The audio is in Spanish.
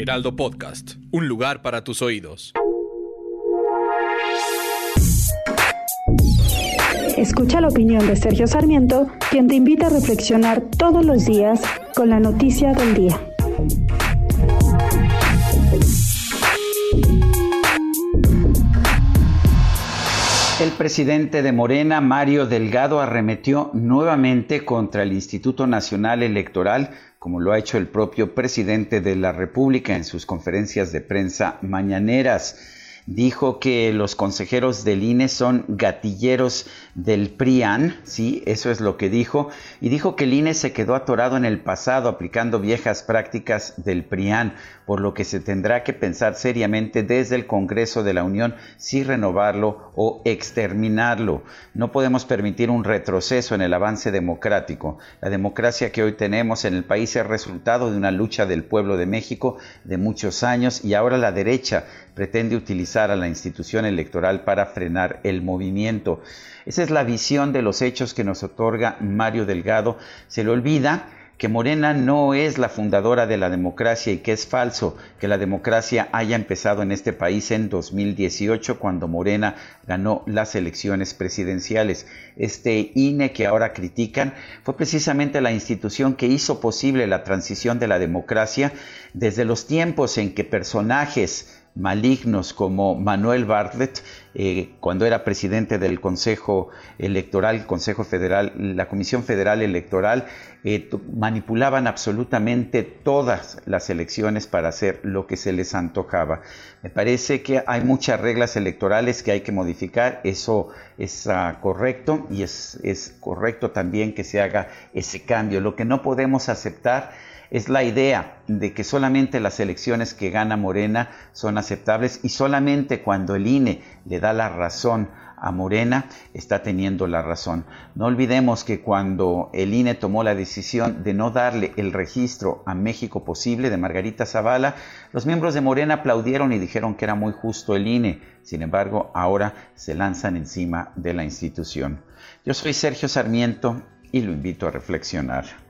Heraldo Podcast, un lugar para tus oídos. Escucha la opinión de Sergio Sarmiento, quien te invita a reflexionar todos los días con la noticia del día. El presidente de Morena, Mario Delgado, arremetió nuevamente contra el Instituto Nacional Electoral, como lo ha hecho el propio presidente de la República en sus conferencias de prensa mañaneras dijo que los consejeros del INE son gatilleros del PRIAN, sí, eso es lo que dijo, y dijo que el INE se quedó atorado en el pasado aplicando viejas prácticas del PRIAN, por lo que se tendrá que pensar seriamente desde el Congreso de la Unión si renovarlo o exterminarlo. No podemos permitir un retroceso en el avance democrático. La democracia que hoy tenemos en el país es resultado de una lucha del pueblo de México de muchos años y ahora la derecha pretende utilizar a la institución electoral para frenar el movimiento. Esa es la visión de los hechos que nos otorga Mario Delgado. Se le olvida que Morena no es la fundadora de la democracia y que es falso que la democracia haya empezado en este país en 2018 cuando Morena ganó las elecciones presidenciales. Este INE que ahora critican fue precisamente la institución que hizo posible la transición de la democracia desde los tiempos en que personajes malignos como Manuel Bartlett, eh, cuando era presidente del Consejo Electoral, Consejo Federal, la Comisión Federal Electoral, eh, manipulaban absolutamente todas las elecciones para hacer lo que se les antojaba. Me parece que hay muchas reglas electorales que hay que modificar, eso es ah, correcto y es, es correcto también que se haga ese cambio. Lo que no podemos aceptar es la idea de que solamente las elecciones que gana Morena son aceptables y solamente cuando el INE le da la razón a Morena está teniendo la razón. No olvidemos que cuando el INE tomó la decisión de no darle el registro a México posible de Margarita Zavala, los miembros de Morena aplaudieron y dijeron que era muy justo el INE. Sin embargo, ahora se lanzan encima de la institución. Yo soy Sergio Sarmiento y lo invito a reflexionar.